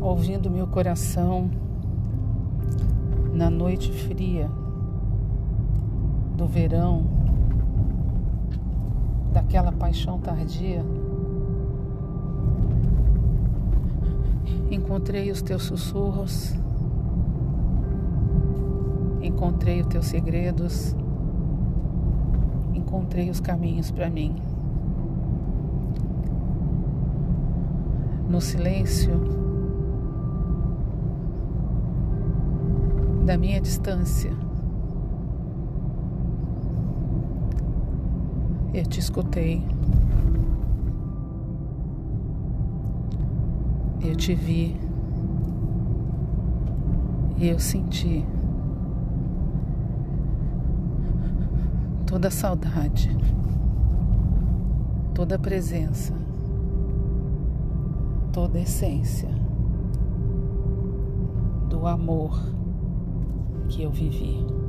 ouvindo meu coração na noite fria do verão, daquela paixão tardia. Encontrei os teus sussurros, encontrei os teus segredos, encontrei os caminhos para mim. No silêncio da minha distância, eu te escutei. Eu te vi. E eu senti toda a saudade, toda a presença, toda a essência do amor que eu vivi.